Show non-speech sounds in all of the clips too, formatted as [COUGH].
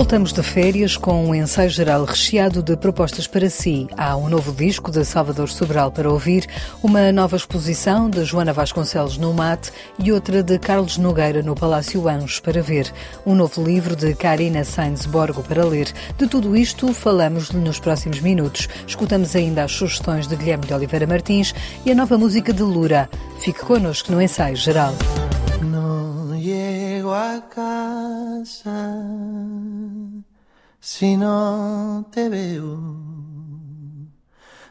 Voltamos de férias com um ensaio geral recheado de propostas para si. Há um novo disco de Salvador Sobral para ouvir, uma nova exposição de Joana Vasconcelos no Mate e outra de Carlos Nogueira no Palácio Anjos para ver. Um novo livro de Karina Sainz Borgo para ler. De tudo isto falamos nos próximos minutos. Escutamos ainda as sugestões de Guilherme de Oliveira Martins e a nova música de Lura. Fique connosco no ensaio geral. A casa si no te veo.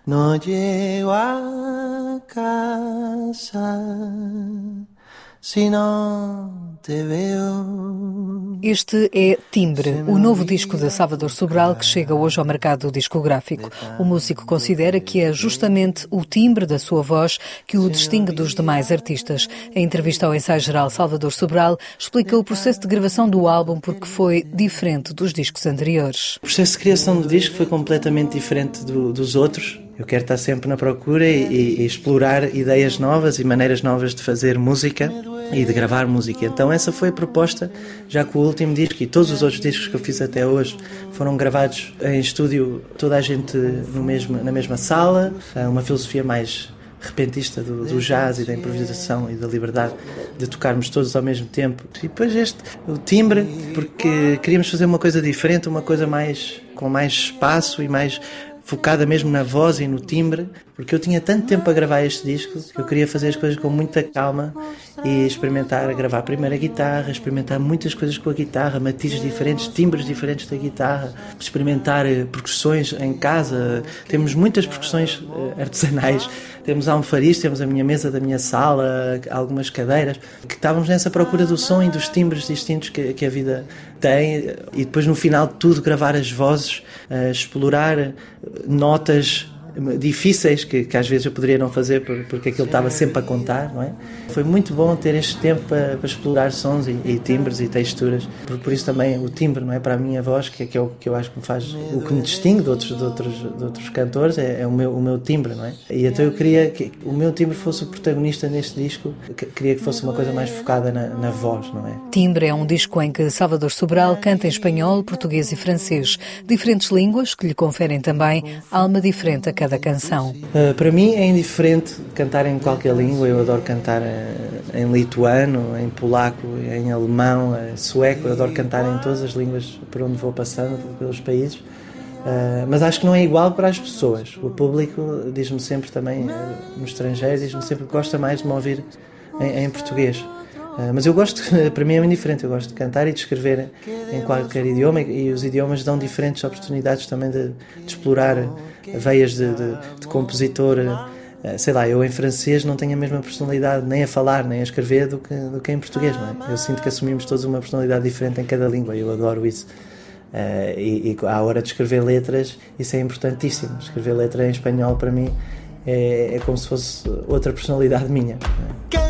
No llego a casa si no te veo. Este é Timbre, o novo disco de Salvador Sobral que chega hoje ao mercado discográfico. O músico considera que é justamente o timbre da sua voz que o distingue dos demais artistas. Em entrevista ao ensaio geral Salvador Sobral, explica o processo de gravação do álbum porque foi diferente dos discos anteriores. O processo de criação do disco foi completamente diferente do, dos outros. Eu quero estar sempre na procura e, e, explorar ideias novas e maneiras novas de fazer música e de gravar música. Então essa foi a proposta, já que o último disco e todos os outros discos que eu fiz até hoje foram gravados em estúdio, toda a gente no mesmo, na mesma sala, uma filosofia mais repentista do, do, jazz e da improvisação e da liberdade de tocarmos todos ao mesmo tempo. E depois este, o timbre, porque queríamos fazer uma coisa diferente, uma coisa mais com mais espaço e mais focada mesmo na voz e no timbre, porque eu tinha tanto tempo a gravar este disco que eu queria fazer as coisas com muita calma e experimentar, gravar primeiro a guitarra, experimentar muitas coisas com a guitarra, matizes diferentes, timbres diferentes da guitarra, experimentar eh, percussões em casa. Temos muitas percussões eh, artesanais, temos almofariz, temos a minha mesa da minha sala, algumas cadeiras, que estávamos nessa procura do som e dos timbres distintos que, que a vida tem e depois no final de tudo gravar as vozes, uh, explorar notas difíceis que, que, às vezes eu poderia não fazer porque aquilo estava sempre a contar, não é? Foi muito bom ter este tempo para, para explorar sons e, e, timbres e texturas, por, por, isso também o timbre, não é? Para a minha voz, que, que é o que eu acho que me faz, o que me distingue de outros, de outros, de outros cantores, é, é o, meu, o meu timbre, não é? E então eu queria que o meu timbre fosse o protagonista neste disco, queria que fosse uma coisa mais focada na, na voz, não é? Timbre é um disco em que Salvador Sobral canta em espanhol, português e francês, diferentes línguas que lhe conferem também alma diferente a cada canção? Uh, para mim é indiferente cantar em qualquer língua. Eu adoro cantar eh, em lituano, em polaco, em alemão, em sueco. Eu adoro cantar em todas as línguas por onde vou passando, pelos países. Uh, mas acho que não é igual para as pessoas. O público diz-me sempre também, no estrangeiro, diz-me sempre que gosta mais de me ouvir em, em português. Uh, mas eu gosto, [LAUGHS] para mim é muito diferente, eu gosto de cantar e de escrever em qualquer idioma e os idiomas dão diferentes oportunidades também de, de explorar veias de, de, de compositor. Uh, sei lá, eu em francês não tenho a mesma personalidade nem a falar nem a escrever do que, do que em português, é? Eu sinto que assumimos todos uma personalidade diferente em cada língua e eu adoro isso. Uh, e, e à hora de escrever letras, isso é importantíssimo. Escrever letra em espanhol para mim é, é como se fosse outra personalidade minha. É?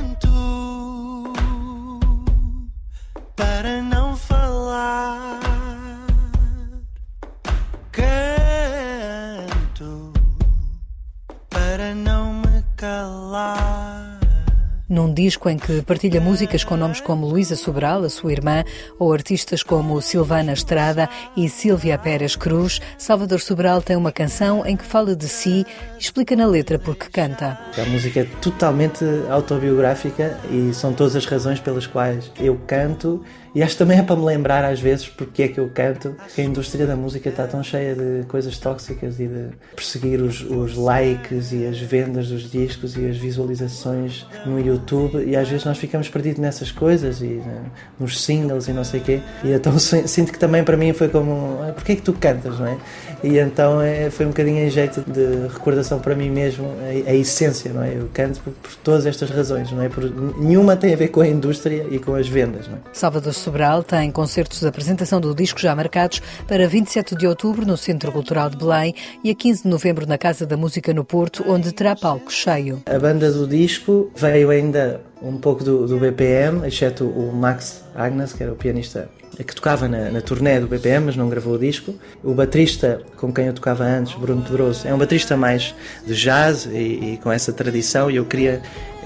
Disco em que partilha músicas com nomes como Luísa Sobral, a sua irmã, ou artistas como Silvana Estrada e Silvia Pérez Cruz, Salvador Sobral tem uma canção em que fala de si e explica na letra porque canta. A música é totalmente autobiográfica e são todas as razões pelas quais eu canto e acho que também é para me lembrar às vezes porque é que eu canto, que a indústria da música está tão cheia de coisas tóxicas e de perseguir os, os likes e as vendas dos discos e as visualizações no YouTube e às vezes nós ficamos perdidos nessas coisas e né, nos singles e não sei o quê. E então [LAUGHS] sinto que também para mim foi como, ah, porquê é que tu cantas, não é? E então é, foi um bocadinho em jeito de recordação para mim mesmo, a, a essência, não é? Eu canto por, por, todas estas razões, não é? Por, nenhuma tem a ver com a indústria e com as vendas, não é? Salvador Sobral tem concertos de apresentação do disco já marcados para 27 de outubro no Centro Cultural de Belém e a 15 de novembro na Casa da Música no Porto, onde terá palco cheio. A banda do disco veio ainda um pouco do, do BPM, exceto o Max Agnes, que era o pianista que tocava na, na turnê do BPM, mas não gravou o disco. O baterista com quem eu tocava antes, Bruno Pedroso, é um baterista mais de jazz e, e com essa tradição. E eu queria,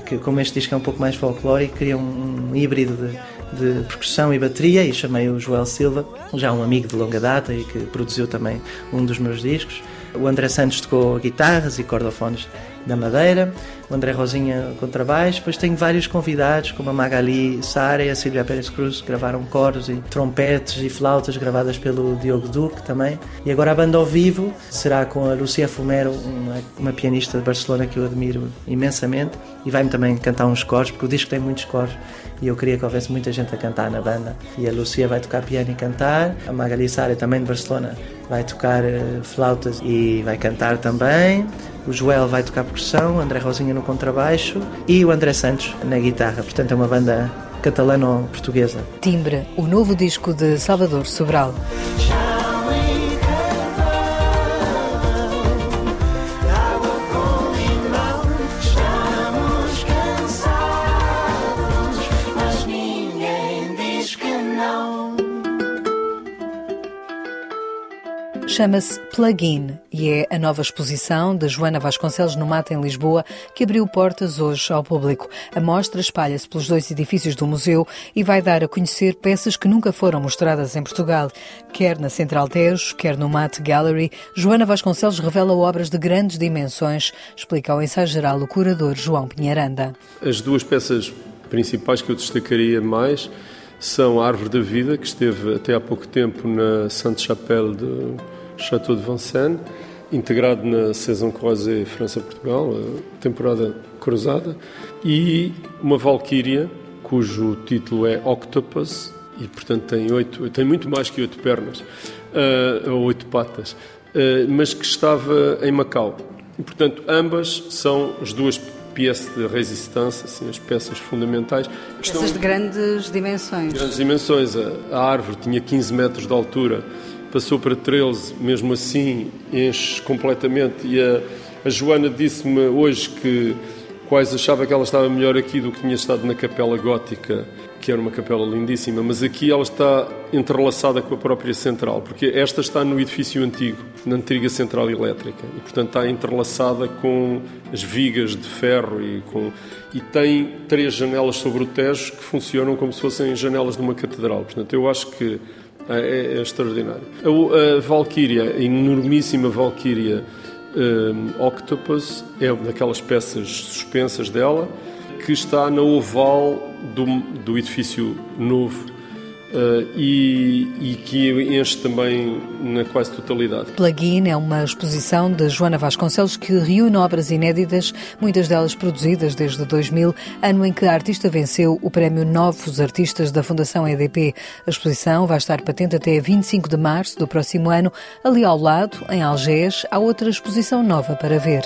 que, como este disco é um pouco mais folclórico, queria um, um híbrido de de percussão e bateria e chamei o Joel Silva, já um amigo de longa data e que produziu também um dos meus discos. O André Santos tocou guitarras e cordofones da Madeira, o André Rosinha contrabaixo, depois tenho vários convidados, como a Magali Sara e a Silvia Pérez Cruz, que gravaram coros e trompetes e flautas gravadas pelo Diogo Duque também. E agora a banda ao vivo será com a Lucia Fumero, uma, uma pianista de Barcelona que eu admiro imensamente, e vai-me também cantar uns coros, porque o disco tem muitos coros e eu queria que houvesse muita gente a cantar na banda. E a Lucia vai tocar piano e cantar, a Magali Sara também de Barcelona vai tocar uh, flautas e vai cantar também. O Joel vai tocar percussão, o André Rosinha no contrabaixo e o André Santos na guitarra. Portanto, é uma banda catalano-portuguesa. Timbre, o novo disco de Salvador Sobral. Chama-se Plugin e é a nova exposição de Joana Vasconcelos no Mata, em Lisboa, que abriu portas hoje ao público. A mostra espalha-se pelos dois edifícios do museu e vai dar a conhecer peças que nunca foram mostradas em Portugal. Quer na Central Tejo, quer no Mate Gallery, Joana Vasconcelos revela obras de grandes dimensões, explica ao ensaio geral o curador João Pinharanda. As duas peças principais que eu destacaria mais são a Árvore da Vida, que esteve até há pouco tempo na Sainte-Chapelle de Chateau de Vincennes, integrado na Saison Croisée França-Portugal, temporada cruzada, e uma Valkyria, cujo título é Octopus, e portanto tem, oito, tem muito mais que oito pernas, uh, ou oito patas, uh, mas que estava em Macau. E portanto ambas são as duas peças de resistência, assim, as peças fundamentais. Peças de grandes dimensões. Grandes dimensões. A, a árvore tinha 15 metros de altura passou para 13, mesmo assim enche completamente. E a, a Joana disse-me hoje que quase achava que ela estava melhor aqui do que tinha estado na Capela Gótica, que era uma capela lindíssima, mas aqui ela está entrelaçada com a própria central, porque esta está no edifício antigo, na antiga central elétrica, e portanto está entrelaçada com as vigas de ferro e com e tem três janelas sobre o Tejo que funcionam como se fossem janelas de uma catedral. Portanto, eu acho que é, é, é extraordinário. A, a Valkyria, a enormíssima Valkyria um, Octopus, é daquelas peças suspensas dela, que está na oval do, do edifício novo Uh, e, e, que enche também na quase totalidade. Plugin é uma exposição de Joana Vasconcelos que reúne obras inéditas, muitas delas produzidas desde 2000, ano em que a artista venceu o prémio Novos Artistas da Fundação EDP. A exposição vai estar patente até 25 de março do próximo ano. Ali ao lado, em Algés, há outra exposição nova para ver.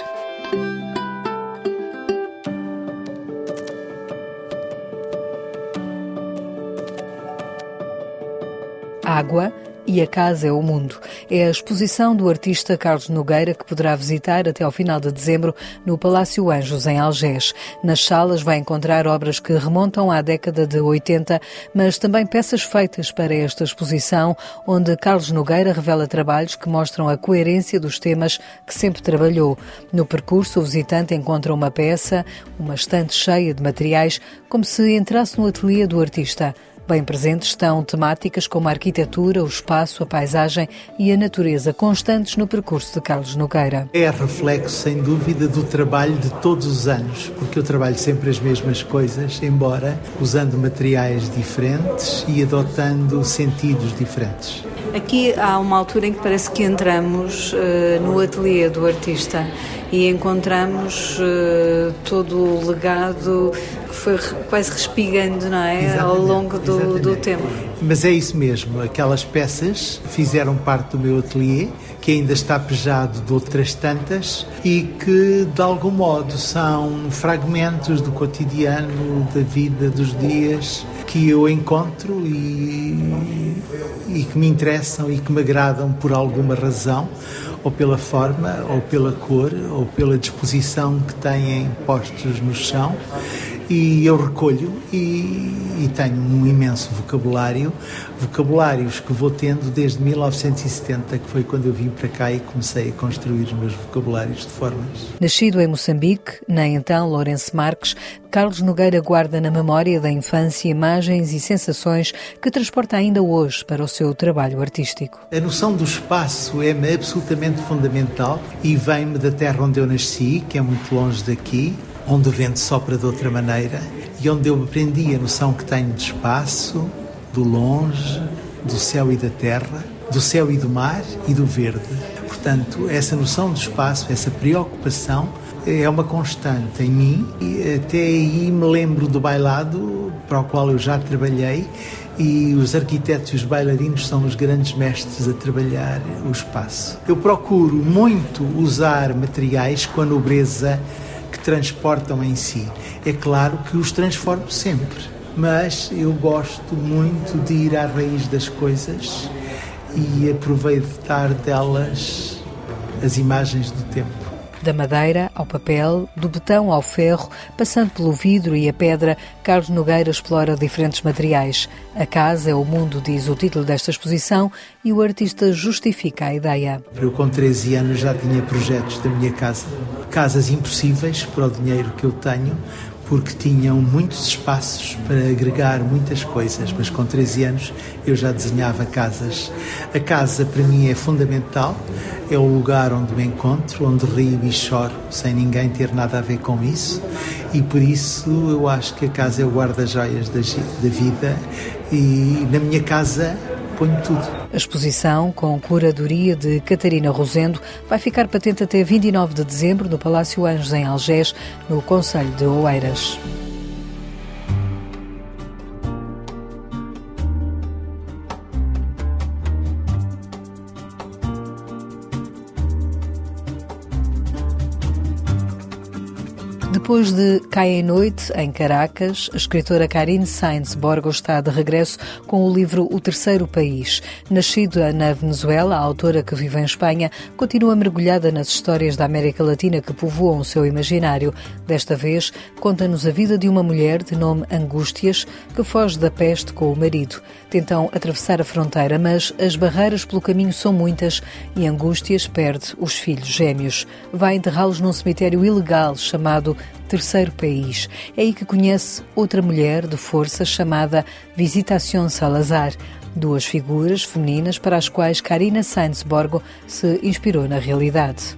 Água e a Casa é o Mundo. É a exposição do artista Carlos Nogueira que poderá visitar até ao final de dezembro no Palácio Anjos, em Algés. Nas salas vai encontrar obras que remontam à década de 80, mas também peças feitas para esta exposição, onde Carlos Nogueira revela trabalhos que mostram a coerência dos temas que sempre trabalhou. No percurso, o visitante encontra uma peça, uma estante cheia de materiais, como se entrasse no ateliê do artista. Bem presentes estão temáticas como a arquitetura, o espaço, a paisagem e a natureza, constantes no percurso de Carlos Nogueira. É reflexo, sem dúvida, do trabalho de todos os anos, porque eu trabalho sempre as mesmas coisas, embora usando materiais diferentes e adotando sentidos diferentes. Aqui há uma altura em que parece que entramos uh, no ateliê do artista e encontramos uh, todo o legado foi quase respigando não é? Exatamente, ao longo do, do, tempo. Mas é isso mesmo, aquelas peças fizeram parte do meu ateliê, que ainda está pejado de outras tantas e que de algum modo são fragmentos do cotidiano, da vida, dos dias que eu encontro e, e que me interessam e que me agradam por alguma razão ou pela forma, ou pela cor, ou pela disposição que têm postos no chão e eu recolho e, e, tenho um imenso vocabulário, vocabulários que vou tendo desde 1970, que foi quando eu vim para cá e comecei a construir os meus vocabulários de formas. Nascido em Moçambique, nem então Lourenço Marques, Carlos Nogueira guarda na memória da infância imagens e sensações que transporta ainda hoje para o seu trabalho artístico. A noção do espaço é-me absolutamente fundamental e vem-me da terra onde eu nasci, que é muito longe daqui, onde o vento sopra de outra maneira e onde eu aprendi a noção que tenho de espaço, do longe, do céu e da terra, do céu e do mar e do verde. Portanto, essa noção do espaço, essa preocupação é uma constante em mim e até aí me lembro do bailado para o qual eu já trabalhei e os arquitetos e os bailarinos são os grandes mestres a trabalhar o espaço. Eu procuro muito usar materiais com a nobreza transportam em si. É claro que os transformo sempre, mas eu gosto muito de ir à raiz das coisas e aproveitar delas as imagens do tempo. Da madeira ao papel, do betão ao ferro, passando pelo vidro e a pedra, Carlos Nogueira explora diferentes materiais. A casa é o mundo, diz o título desta exposição, e o artista justifica a ideia. Eu, com 13 anos, já tinha projetos da minha casa. Casas impossíveis para o dinheiro que eu tenho, porque tinham muitos espaços para agregar muitas coisas, mas com 13 anos eu já desenhava casas. A casa para mim é fundamental, é o lugar onde me encontro, onde rio e choro, sem ninguém ter nada a ver com isso, e por isso eu acho que a casa é o guarda-joias da, da vida, e na minha casa ponho tudo. A exposição, com curadoria de Catarina Rosendo, vai ficar patente até 29 de dezembro no Palácio Anjos, em Algés, no Conselho de Oeiras. Depois de Cai em Noite, em Caracas, a escritora Karine Sainz Borgo está de regresso com o livro O Terceiro País. Nascida na Venezuela, a autora que vive em Espanha continua mergulhada nas histórias da América Latina que povoam o seu imaginário. Desta vez, conta-nos a vida de uma mulher de nome Angústias que foge da peste com o marido. Tentam atravessar a fronteira, mas as barreiras pelo caminho são muitas e Angústias perde os filhos gêmeos. Vai enterrá-los num cemitério ilegal chamado terceiro país. É aí que conhece outra mulher de força chamada Visitación Salazar duas figuras femininas para as quais Karina Sainz Borgo se inspirou na realidade.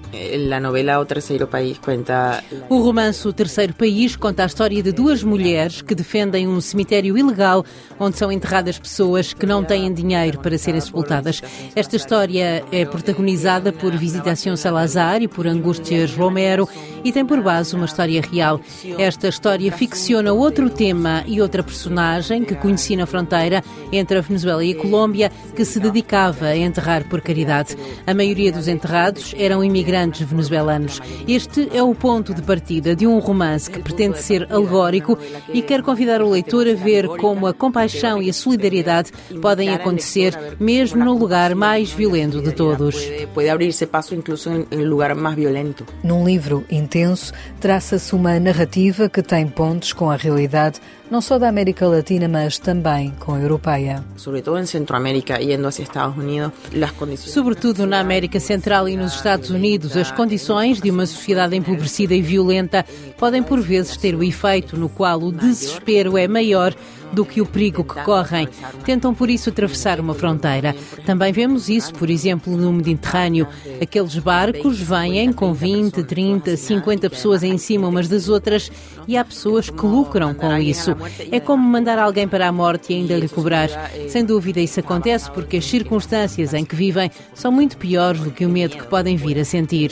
O romance O Terceiro País conta a história de duas mulheres que defendem um cemitério ilegal onde são enterradas pessoas que não têm dinheiro para serem sepultadas. Esta história é protagonizada por Visitación Salazar e por Angústias Romero e tem por base uma história real. Esta história ficciona outro tema e outra personagem que conheci na fronteira entre a Venezuela e a Colômbia que se dedicava a enterrar por caridade. A maioria dos enterrados eram imigrantes venezuelanos. Este é o ponto de partida de um romance que pretende ser alegórico e quer convidar o leitor a ver como a compaixão e a solidariedade podem acontecer mesmo no lugar mais violento de todos. Pode abrir-se passo incluso em lugar mais violento. Num livro intenso, traça-se uma narrativa que tem pontos com a realidade não só da América Latina, mas também com a europeia. Sobretudo em Centroamérica, indo hacia Estados Unidos, as condições... Sobretudo na América Central e nos Estados Unidos, as condições de uma sociedade empobrecida e violenta podem por vezes ter o efeito no qual o desespero é maior do que o perigo que correm. Tentam, por isso, atravessar uma fronteira. Também vemos isso, por exemplo, no Mediterrâneo. Aqueles barcos vêm com 20, 30, 50 pessoas em cima umas das outras e há pessoas que lucram com isso. É como mandar alguém para a morte e ainda lhe cobrar. Sem dúvida, isso acontece porque as circunstâncias em que vivem são muito piores do que o medo que podem vir a sentir.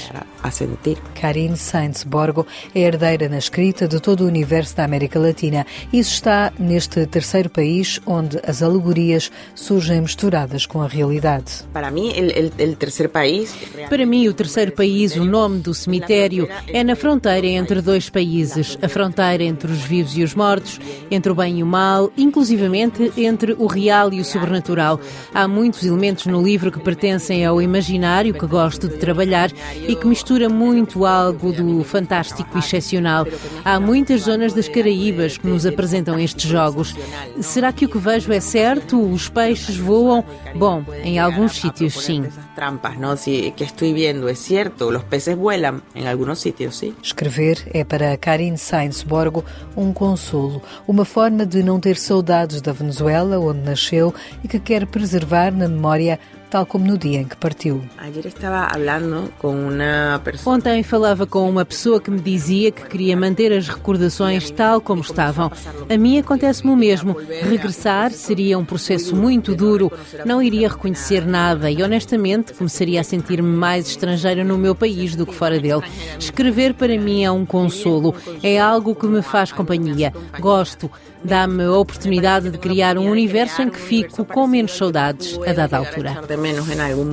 Karine Sainz Borgo é herdeira na escrita de todo o universo da América Latina. Isso está neste terceiro país onde as alegorias surgem misturadas com a realidade. Para mim, o terceiro país. Para mim, o terceiro país, o nome do cemitério, é na fronteira entre dois países, a fronteira entre os vivos e os mortos, entre o bem e o mal, inclusivamente entre o real e o sobrenatural. Há muitos elementos no livro que pertencem ao imaginário que gosto de trabalhar e que mistura muito algo do fantástico e excepcional. Há muitas zonas das Caraíbas que nos apresentam estes jogos. Será que o que vejo é certo? Os peixes voam? Bom, em alguns sítios sim. Trampas, não? Se que estou vendo é certo, os peces voam em alguns sítios, sim. Escrever é para Karine Sainz Borgo um consolo, uma forma de não ter saudades da Venezuela, onde nasceu e que quer preservar na memória tal como no dia em que partiu. Ontem falava com uma pessoa que me dizia que queria manter as recordações tal como estavam. A mim acontece-me o mesmo. Regressar seria um processo muito duro, não iria reconhecer nada e, honestamente, começaria a sentir-me mais estrangeira no meu país do que fora dele. Escrever para mim é um consolo, é algo que me faz companhia. Gosto, dá-me a oportunidade de criar um universo em que fico com menos saudades a dada altura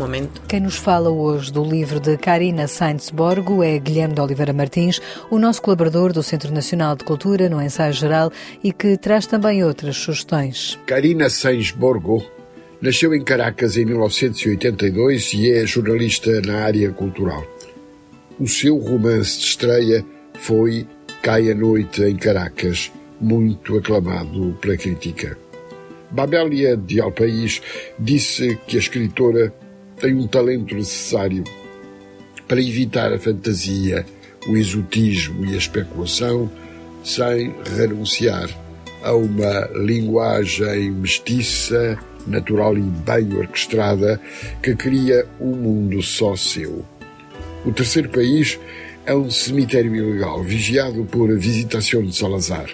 momento. Quem nos fala hoje do livro de Karina Sainz Borgo é Guilherme de Oliveira Martins, o nosso colaborador do Centro Nacional de Cultura no Ensaio Geral e que traz também outras sugestões. Karina Sainz Borgo nasceu em Caracas em 1982 e é jornalista na área cultural. O seu romance de estreia foi Cai a Noite em Caracas, muito aclamado pela crítica. Babélia de Alpaís disse que a escritora tem um talento necessário para evitar a fantasia, o exotismo e a especulação, sem renunciar a uma linguagem mestiça, natural e bem orquestrada que cria um mundo só seu. O terceiro país é um cemitério ilegal vigiado por Visitação de Salazar,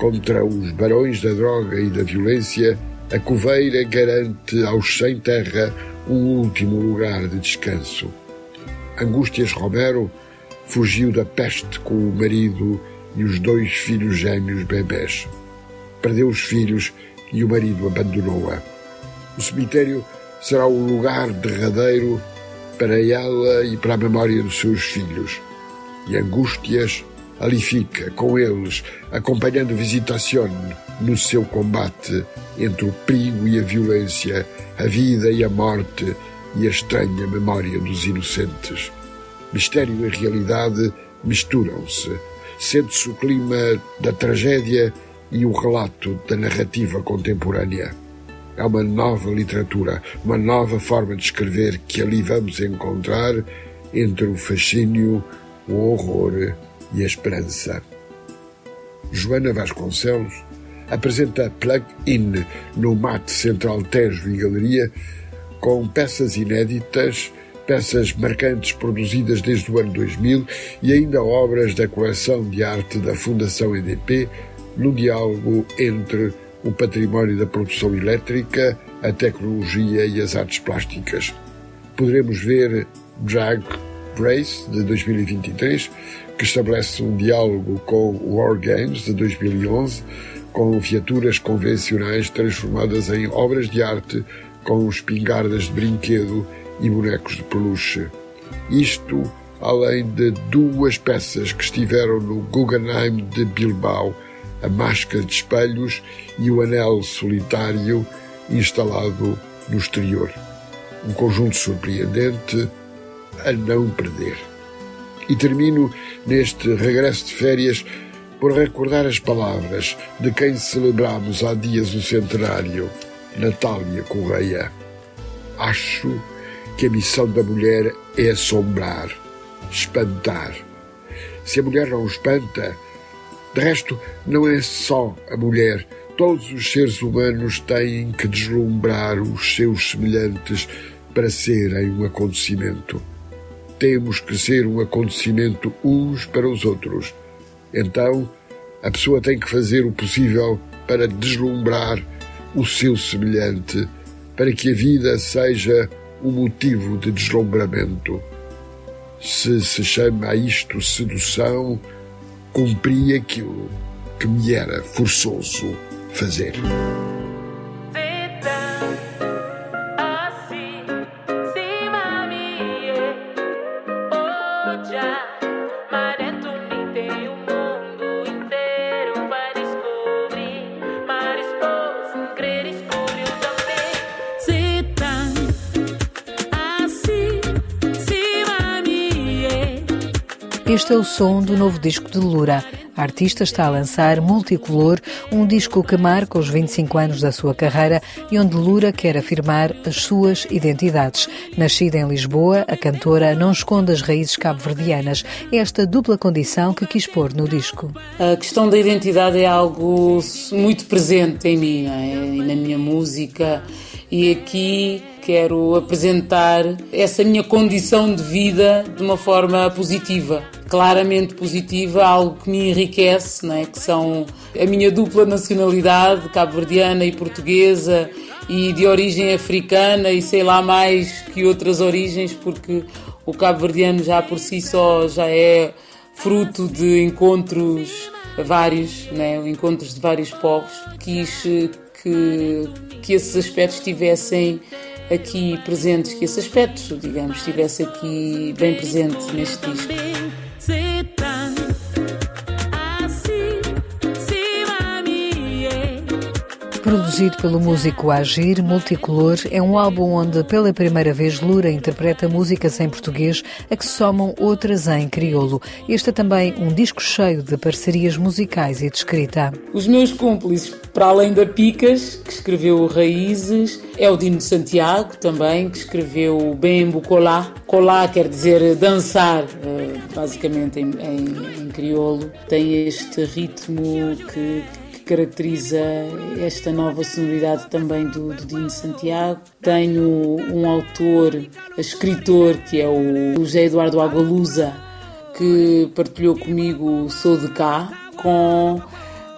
contra os barões da droga e da violência, a coveira garante aos sem terra um último lugar de descanso. Angústias Romero fugiu da peste com o marido e os dois filhos gêmeos bebés. Perdeu os filhos e o marido abandonou-a. O cemitério será o lugar derradeiro para ela e para a memória dos seus filhos. E Angústias ali fica, com eles, acompanhando Visitación no seu combate entre o perigo e a violência, a vida e a morte e a estranha memória dos inocentes. Mistério e realidade misturam-se. Sente-se o clima da tragédia e o relato da narrativa contemporânea. É uma nova literatura, uma nova forma de escrever que ali vamos encontrar entre o fascínio, o horror e a esperança. Joana Vasconcelos apresenta Plug-in no Mate Central Tejo e Galeria com peças inéditas, peças marcantes produzidas desde o ano 2000 e ainda obras da coleção de arte da Fundação EDP no diálogo entre o património da produção elétrica, a tecnologia e as artes plásticas. Poderemos ver Drag Race de 2023 que estabelece um diálogo com War Games de 2011, com viaturas convencionais transformadas em obras de arte com espingardas de brinquedo e bonecos de peluche. Isto além de duas peças que estiveram no Guggenheim de Bilbao, a Máscara de Espelhos e o Anel Solitário, instalado no exterior. Um conjunto surpreendente a não perder. E termino neste regresso de férias por recordar as palavras de quem celebramos há dias o centenário, Natália Correia. Acho que a missão da mulher é assombrar, espantar. Se a mulher não espanta, de resto, não é só a mulher. Todos os seres humanos têm que deslumbrar os seus semelhantes para serem um acontecimento temos que ser um acontecimento uns para os outros. Então, a pessoa tem que fazer o possível para deslumbrar o seu semelhante, para que a vida seja um motivo de deslumbramento. Se se chama a isto sedução, cumpri aquilo que me era forçoso fazer. Este é o som do novo disco de Lura. A artista está a lançar Multicolor, um disco que marca os 25 anos da sua carreira e onde Lura quer afirmar as suas identidades. Nascida em Lisboa, a cantora não esconde as raízes cabo-verdianas. É esta dupla condição que quis pôr no disco. A questão da identidade é algo muito presente em mim é? e na minha música. E aqui quero apresentar essa minha condição de vida de uma forma positiva, claramente positiva, algo que me enriquece, não é? que são a minha dupla nacionalidade, cabo-verdiana e portuguesa, e de origem africana e sei lá mais que outras origens, porque o cabo-verdiano já por si só já é fruto de encontros vários, né? encontros de vários povos. Quis que, que esses aspectos estivessem aqui presentes, que esse aspecto, digamos, estivesse aqui bem presente neste disco. Produzido pelo músico Agir, Multicolor é um álbum onde pela primeira vez Lura interpreta músicas em português a que somam outras em crioulo. Este é também um disco cheio de parcerias musicais e de escrita. Os meus cúmplices, para além da Picas, que escreveu Raízes, é o Dino Santiago também, que escreveu Bembo Colá. Colá quer dizer dançar, eh, basicamente em, em, em crioulo. Tem este ritmo que caracteriza esta nova sonoridade também do, do Dino Santiago. Tenho um autor, escritor, que é o José Eduardo Agualusa, que partilhou comigo Sou de Cá, com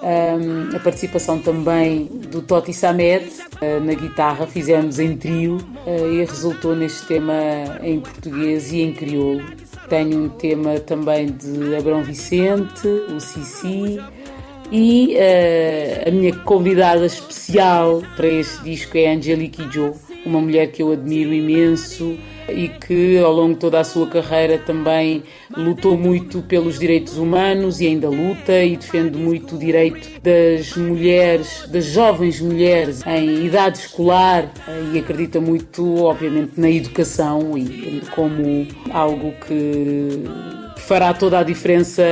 um, a participação também do Toti Samed uh, na guitarra, fizemos em trio uh, e resultou neste tema em português e em crioulo. Tenho um tema também de Abrão Vicente, o Cici, e uh, a minha convidada especial para este disco é Angelique Jo, uma mulher que eu admiro imenso e que ao longo de toda a sua carreira também lutou muito pelos direitos humanos e ainda luta e defende muito o direito das mulheres, das jovens mulheres em idade escolar e acredita muito, obviamente, na educação e como algo que fará toda a diferença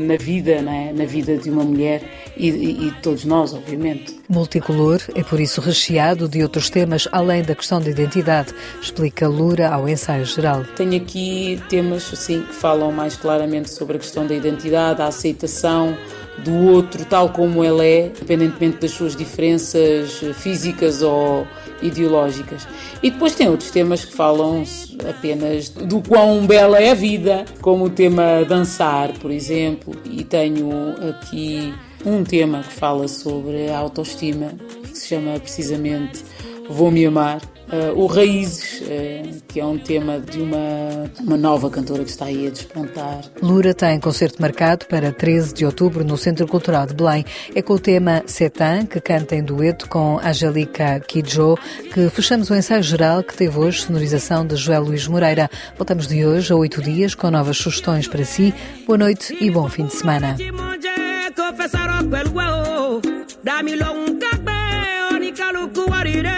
na vida, é? na vida de uma mulher e, e, e todos nós, obviamente. Multicolor é por isso recheado de outros temas além da questão de identidade, explica Lura ao ensaio geral. Tenho aqui temas assim que falam mais claramente sobre a questão da identidade, a aceitação do outro tal como ele é, independentemente das suas diferenças físicas ou ideológicas. E depois tem outros temas que falam apenas do quão bela é a vida, como o tema dançar, por exemplo. E tenho aqui um tema que fala sobre a autoestima, que se chama precisamente Vou Me Amar. Uh, o Raízes, uh, que é um tema de uma, uma nova cantora que está aí a despontar. Lura tem concerto marcado para 13 de outubro no Centro Cultural de Belém. É com o tema Setan, que canta em dueto com Angelica Kidjo, que fechamos o ensaio geral que teve hoje sonorização de Joel Luís Moreira. Voltamos de hoje a oito dias com novas sugestões para si. Boa noite e bom fim de semana. I